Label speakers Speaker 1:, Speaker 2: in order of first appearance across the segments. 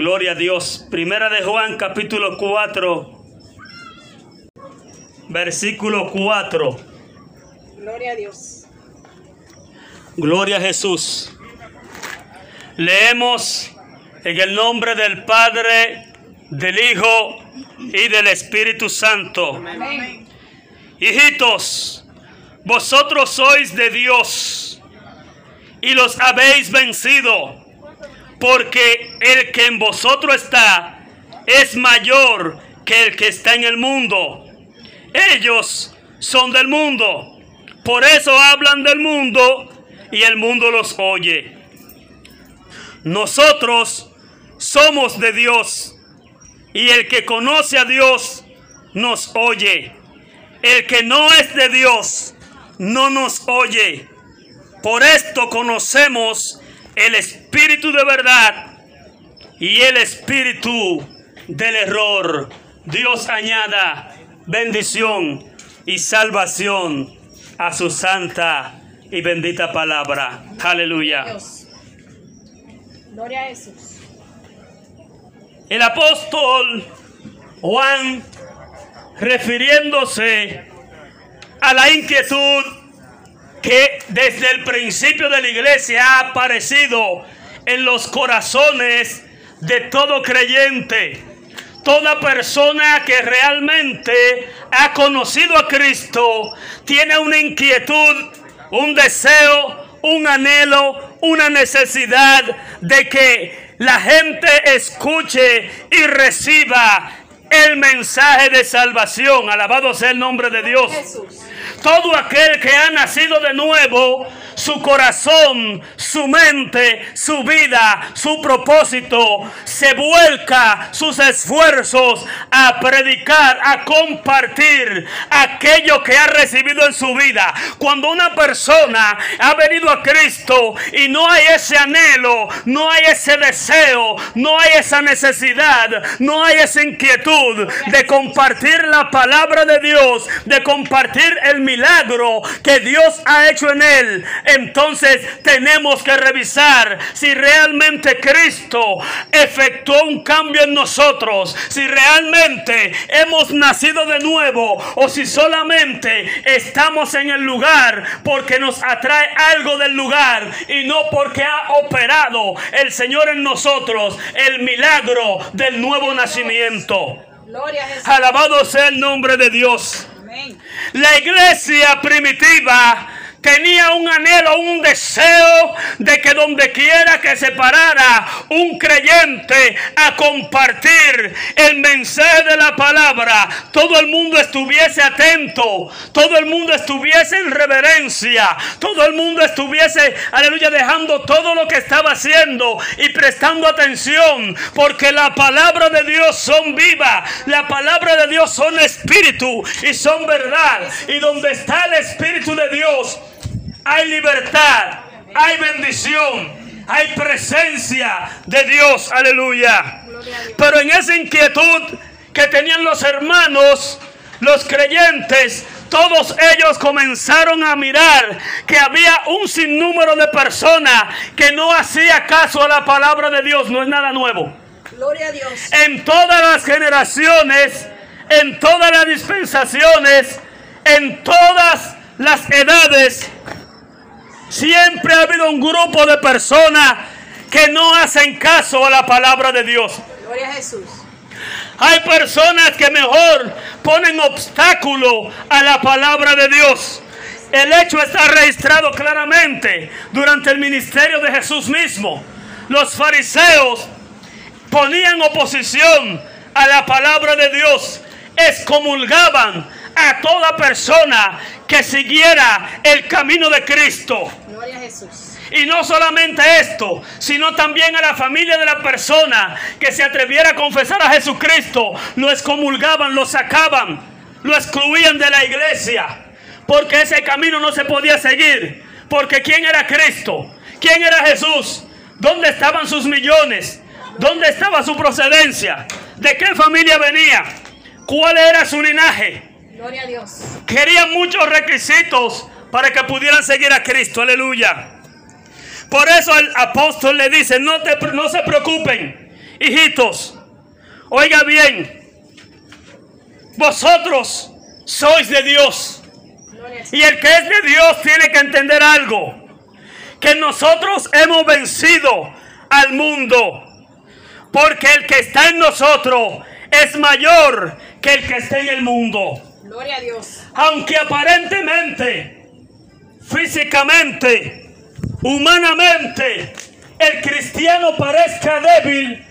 Speaker 1: Gloria a Dios.
Speaker 2: Primera de Juan capítulo 4, versículo 4.
Speaker 1: Gloria a Dios.
Speaker 2: Gloria a Jesús. Leemos en el nombre del Padre, del Hijo y del Espíritu Santo.
Speaker 1: Amén.
Speaker 2: Hijitos, vosotros sois de Dios y los habéis vencido, porque el que en vosotros está es mayor que el que está en el mundo. Ellos son del mundo, por eso hablan del mundo y el mundo los oye. Nosotros somos de Dios y el que conoce a Dios nos oye. El que no es de Dios no nos oye. Por esto conocemos el espíritu de verdad y el espíritu del error. Dios añada bendición y salvación a su santa y bendita palabra. Aleluya.
Speaker 1: Dios. Gloria a Jesús.
Speaker 2: El apóstol Juan, refiriéndose a la inquietud que desde el principio de la iglesia ha aparecido en los corazones de todo creyente, toda persona que realmente ha conocido a Cristo, tiene una inquietud, un deseo, un anhelo, una necesidad de que la gente escuche y reciba el mensaje de salvación. Alabado sea el nombre de Dios. Todo aquel que ha nacido de nuevo, su corazón, su mente, su vida, su propósito, se vuelca sus esfuerzos a predicar, a compartir aquello que ha recibido en su vida. Cuando una persona ha venido a Cristo y no hay ese anhelo, no hay ese deseo, no hay esa necesidad, no hay esa inquietud de compartir la palabra de Dios, de compartir el milagro que Dios ha hecho en él, entonces tenemos que revisar si realmente Cristo efectuó un cambio en nosotros, si realmente hemos nacido de nuevo o si solamente estamos en el lugar porque nos atrae algo del lugar y no porque ha operado el Señor en nosotros el milagro del nuevo nacimiento. Alabado sea el nombre de Dios. La iglesia primitiva tenía un anhelo, un deseo de que donde quiera que se parara un creyente a compartir el mensaje de la palabra, todo el mundo estuviese atento, todo el mundo estuviese en reverencia, todo el mundo estuviese, aleluya, dejando todo lo que estaba haciendo y prestando atención, porque la palabra de Dios son viva, la palabra de Dios son espíritu y son verdad, y donde está el espíritu de Dios, hay libertad, hay bendición, hay presencia de Dios, aleluya. Pero en esa inquietud que tenían los hermanos, los creyentes, todos ellos comenzaron a mirar que había un sinnúmero de personas que no hacía caso a la palabra de Dios, no es nada nuevo.
Speaker 1: Gloria a Dios.
Speaker 2: En todas las generaciones, en todas las dispensaciones, en todas las edades, siempre ha habido un grupo de personas que no hacen caso a la palabra de Dios.
Speaker 1: Gloria a Jesús.
Speaker 2: Hay personas que mejor ponen obstáculo a la palabra de Dios. El hecho está registrado claramente durante el ministerio de Jesús mismo. Los fariseos ponían oposición a la palabra de Dios, excomulgaban a toda persona que siguiera el camino de Cristo.
Speaker 1: Gloria a Jesús.
Speaker 2: Y no solamente esto, sino también a la familia de la persona que se atreviera a confesar a Jesucristo, lo excomulgaban, lo sacaban, lo excluían de la iglesia, porque ese camino no se podía seguir, porque ¿quién era Cristo? ¿Quién era Jesús? ¿Dónde estaban sus millones? ¿Dónde estaba su procedencia? ¿De qué familia venía? ¿Cuál era su linaje?
Speaker 1: Gloria a Dios.
Speaker 2: Querían muchos requisitos para que pudieran seguir a Cristo. Aleluya. Por eso el apóstol le dice, no, te, no se preocupen, hijitos. Oiga bien, vosotros sois de Dios. Y el que es de Dios tiene que entender algo. Que nosotros hemos vencido al mundo. Porque el que está en nosotros es mayor que el que está en el mundo.
Speaker 1: Gloria a Dios.
Speaker 2: Aunque aparentemente, físicamente, humanamente, el cristiano parezca débil,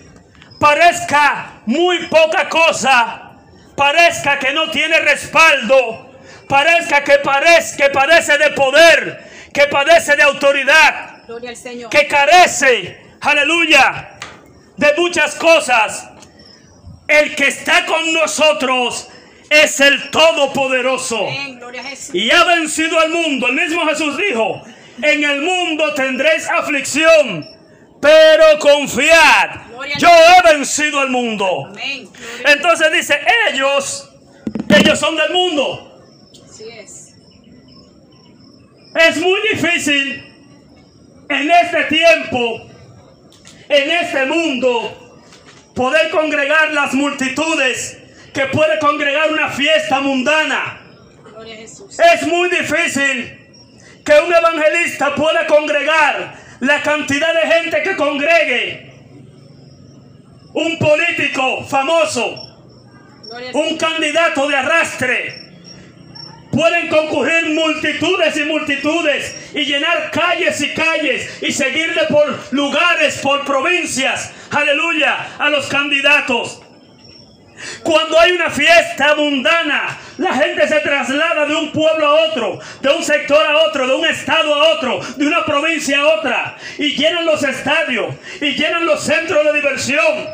Speaker 2: parezca muy poca cosa, parezca que no tiene respaldo, parezca que, parece, que padece de poder, que padece de autoridad,
Speaker 1: Gloria al Señor.
Speaker 2: que carece, aleluya, de muchas cosas. El que está con nosotros es el Todopoderoso y ha vencido al mundo. El mismo Jesús dijo, en el mundo tendréis aflicción, pero confiad, yo he vencido al mundo. Entonces dice, ellos, ellos son del mundo.
Speaker 1: Es
Speaker 2: muy difícil en este tiempo, en este mundo, poder congregar las multitudes que puede congregar una fiesta mundana. Es muy difícil que un evangelista pueda congregar la cantidad de gente que congregue un político famoso, un candidato de arrastre. Pueden concurrir multitudes y multitudes y llenar calles y calles y seguirle por lugares, por provincias, aleluya, a los candidatos. Cuando hay una fiesta mundana, la gente se traslada de un pueblo a otro, de un sector a otro, de un estado a otro, de una provincia a otra, y llenan los estadios, y llenan los centros de diversión,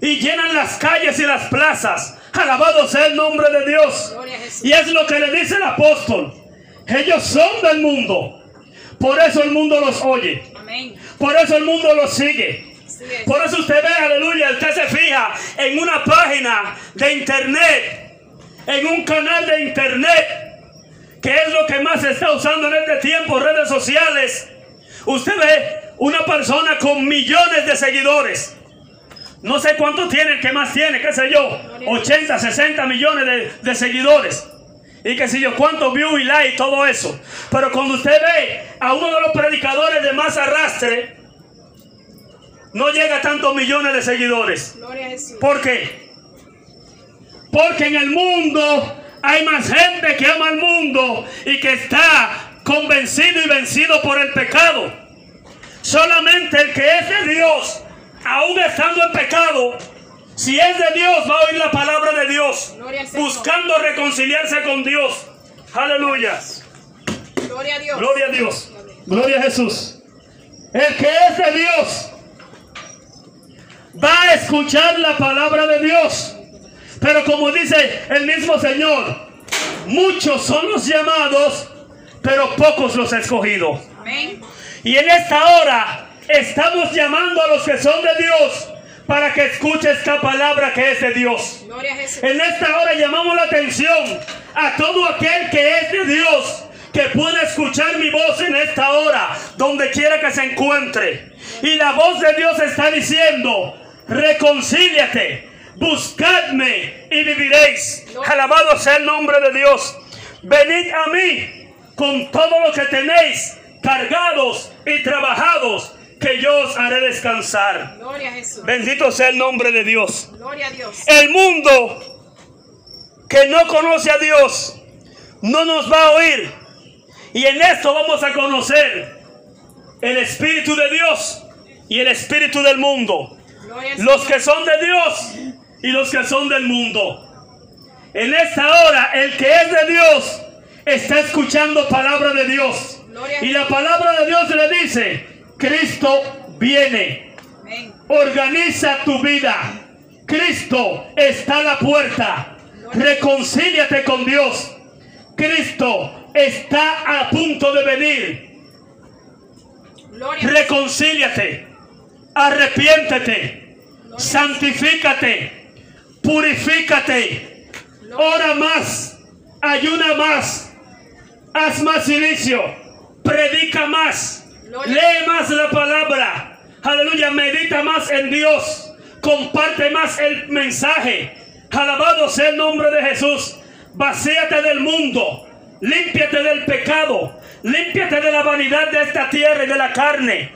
Speaker 2: y llenan las calles y las plazas. Alabado sea el nombre de Dios. Y es lo que le dice el apóstol. Ellos son del mundo. Por eso el mundo los oye. Por eso el mundo los sigue. Por eso usted ve, aleluya, usted se fija en una página de internet, en un canal de internet, que es lo que más se está usando en este tiempo, redes sociales. Usted ve una persona con millones de seguidores. No sé cuánto tiene el que más tiene, qué sé yo, 80, 60 millones de, de seguidores. Y qué sé yo, cuántos views y likes, todo eso. Pero cuando usted ve a uno de los predicadores de más arrastre, no llega a tantos millones de seguidores. ¿Por qué? Porque en el mundo hay más gente que ama al mundo y que está convencido y vencido por el pecado. Solamente el que es de Dios, aún estando en pecado, si es de Dios, va a oír la palabra de Dios, buscando reconciliarse con Dios. Aleluya.
Speaker 1: Gloria a Dios.
Speaker 2: Gloria a Dios. Gloria a Jesús. El que es de Dios va a escuchar la palabra de Dios. Pero como dice el mismo Señor, muchos son los llamados, pero pocos los escogidos. Y en esta hora estamos llamando a los que son de Dios para que escuche esta palabra que es de Dios. En esta hora llamamos la atención a todo aquel que es de Dios, que pueda escuchar mi voz en esta hora, donde quiera que se encuentre. Y la voz de Dios está diciendo, reconcíliate, buscadme y viviréis. Alabado sea el nombre de Dios. Venid a mí con todo lo que tenéis, cargados y trabajados, que yo os haré descansar.
Speaker 1: Gloria a Jesús.
Speaker 2: Bendito sea el nombre de Dios.
Speaker 1: Gloria a Dios.
Speaker 2: El mundo que no conoce a Dios no nos va a oír. Y en esto vamos a conocer el Espíritu de Dios y el Espíritu del mundo. Los que son de Dios y los que son del mundo. En esta hora, el que es de Dios está escuchando palabra de Dios. Y la palabra de Dios le dice, Cristo viene. Organiza tu vida. Cristo está a la puerta. Reconcíliate con Dios. Cristo está a punto de venir. Reconcíliate. Arrepiéntete. Santifícate. Purifícate. Ora más. Ayuna más. Haz más silicio. Predica más. Lee más la palabra. Aleluya. Medita más en Dios. Comparte más el mensaje. Alabado sea el nombre de Jesús. Vacíate del mundo. Límpiate del pecado. Límpiate de la vanidad de esta tierra y de la carne.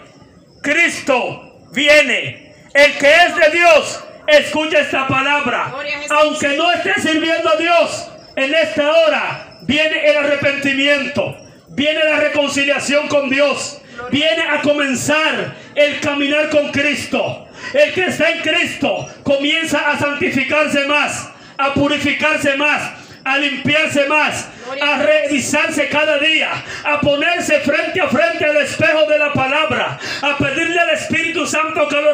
Speaker 2: Cristo viene. El que es de Dios, escucha esta palabra. Aunque no esté sirviendo a Dios, en esta hora viene el arrepentimiento. Viene la reconciliación con Dios. Viene a comenzar el caminar con Cristo. El que está en Cristo comienza a santificarse más, a purificarse más, a limpiarse más, a revisarse cada día, a ponerse frente a frente al espejo de la palabra, a Santo que lo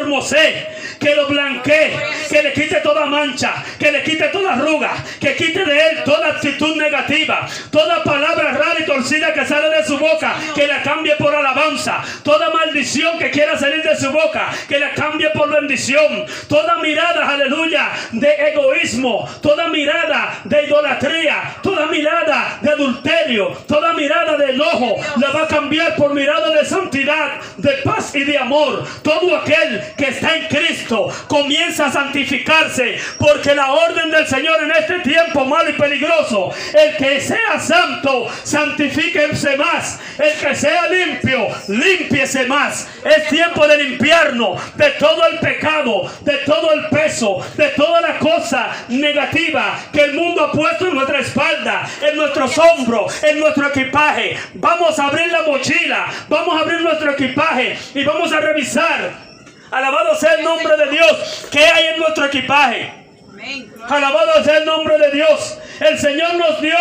Speaker 2: que lo blanquee, que le quite toda mancha, que le quite toda arruga, que quite de él toda actitud negativa, toda palabra rara y torcida que sale de su boca, que la cambie por alabanza, toda maldición que quiera salir de su boca, que la cambie por bendición, toda mirada, aleluya, de egoísmo, toda mirada de idolatría, toda mirada de adulterio, toda mirada de enojo, la va a cambiar por mirada de santidad, de paz y de amor. Todo aquel que está en Cristo comienza a santificarse, porque la orden del Señor en este tiempo malo y peligroso, el que sea santo, santifíquense más, el que sea limpio, límpiese más. Es tiempo de limpiarnos de todo el pecado, de todo el peso, de toda la cosa negativa que el mundo ha puesto en nuestra espalda, en nuestros hombros, en nuestro equipaje. Vamos a abrir la mochila, vamos a abrir nuestro equipaje y vamos a revisar. Alabado sea el nombre de Dios. ¿Qué hay en nuestro equipaje? Alabado sea el nombre de Dios. El Señor nos dio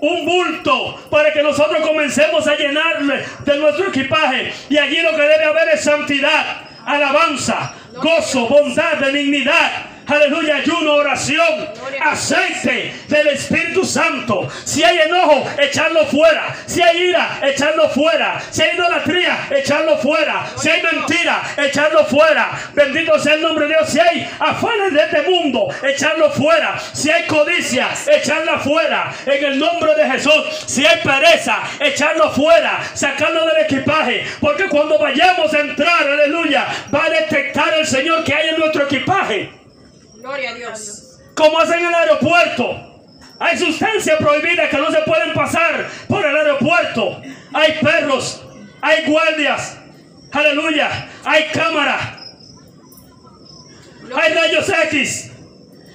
Speaker 2: un bulto para que nosotros comencemos a llenarle de nuestro equipaje. Y allí lo que debe haber es santidad, alabanza, gozo, bondad, benignidad. Aleluya, ayuno, oración, aceite del Espíritu Santo. Si hay enojo, echarlo fuera. Si hay ira, echarlo fuera. Si hay idolatría, echarlo fuera. Si hay mentira, echarlo fuera. Bendito sea el nombre de Dios. Si hay afanes de este mundo, echarlo fuera. Si hay codicia, echarla fuera. En el nombre de Jesús. Si hay pereza, echarlo fuera. Sacarlo del equipaje. Porque cuando vayamos a entrar, aleluya, va a detectar el Señor que hay en nuestro equipaje.
Speaker 1: Gloria a Dios.
Speaker 2: Como hacen en el aeropuerto. Hay sustancias prohibidas que no se pueden pasar por el aeropuerto. Hay perros, hay guardias. Aleluya. Hay cámara. Hay rayos X.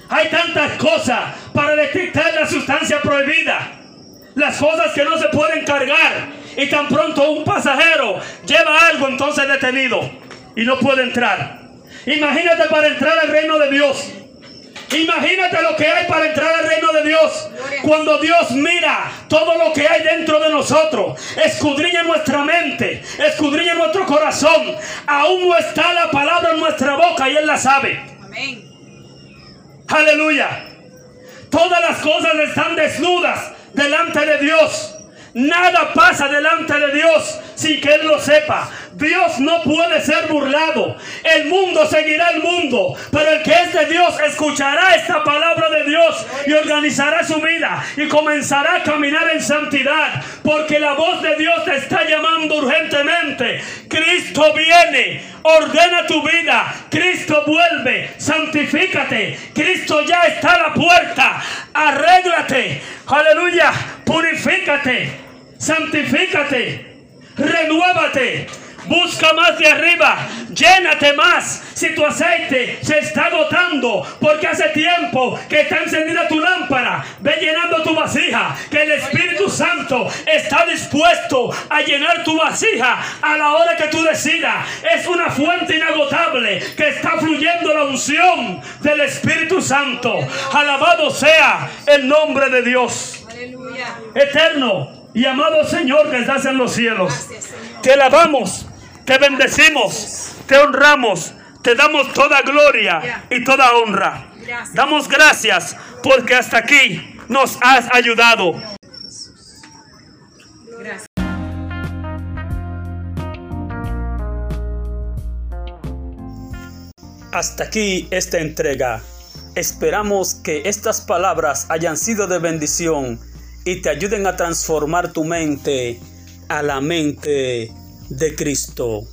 Speaker 2: Hay tantas cosas para detectar la sustancia prohibida. Las cosas que no se pueden cargar. Y tan pronto un pasajero lleva algo entonces detenido y no puede entrar. Imagínate para entrar al reino de Dios. Imagínate lo que hay para entrar al reino de Dios. Cuando Dios mira todo lo que hay dentro de nosotros, escudriña nuestra mente, escudriña nuestro corazón. Aún no está la palabra en nuestra boca y Él la sabe.
Speaker 1: Amén.
Speaker 2: Aleluya. Todas las cosas están desnudas delante de Dios. Nada pasa delante de Dios sin que Él lo sepa. Dios no puede ser burlado. El mundo seguirá el mundo. Pero el que es de Dios escuchará esta palabra de Dios y organizará su vida y comenzará a caminar en santidad. Porque la voz de Dios te está llamando urgentemente. Cristo viene. Ordena tu vida. Cristo vuelve. Santifícate. Cristo ya está a la puerta. Arréglate. Aleluya. Purifícate. Santifícate. Renuévate. Busca más de arriba, llénate más. Si tu aceite se está agotando, porque hace tiempo que está encendida tu lámpara, ve llenando tu vasija. Que el Espíritu Santo está dispuesto a llenar tu vasija a la hora que tú decidas. Es una fuente inagotable que está fluyendo la unción del Espíritu Santo. Alabado sea el nombre de Dios. Eterno y amado Señor que estás en los cielos. Te alabamos, te bendecimos, te honramos, te damos toda gloria y toda honra. Damos gracias porque hasta aquí nos has ayudado.
Speaker 1: Gracias.
Speaker 2: Hasta aquí esta entrega. Esperamos que estas palabras hayan sido de bendición y te ayuden a transformar tu mente a la mente de Cristo.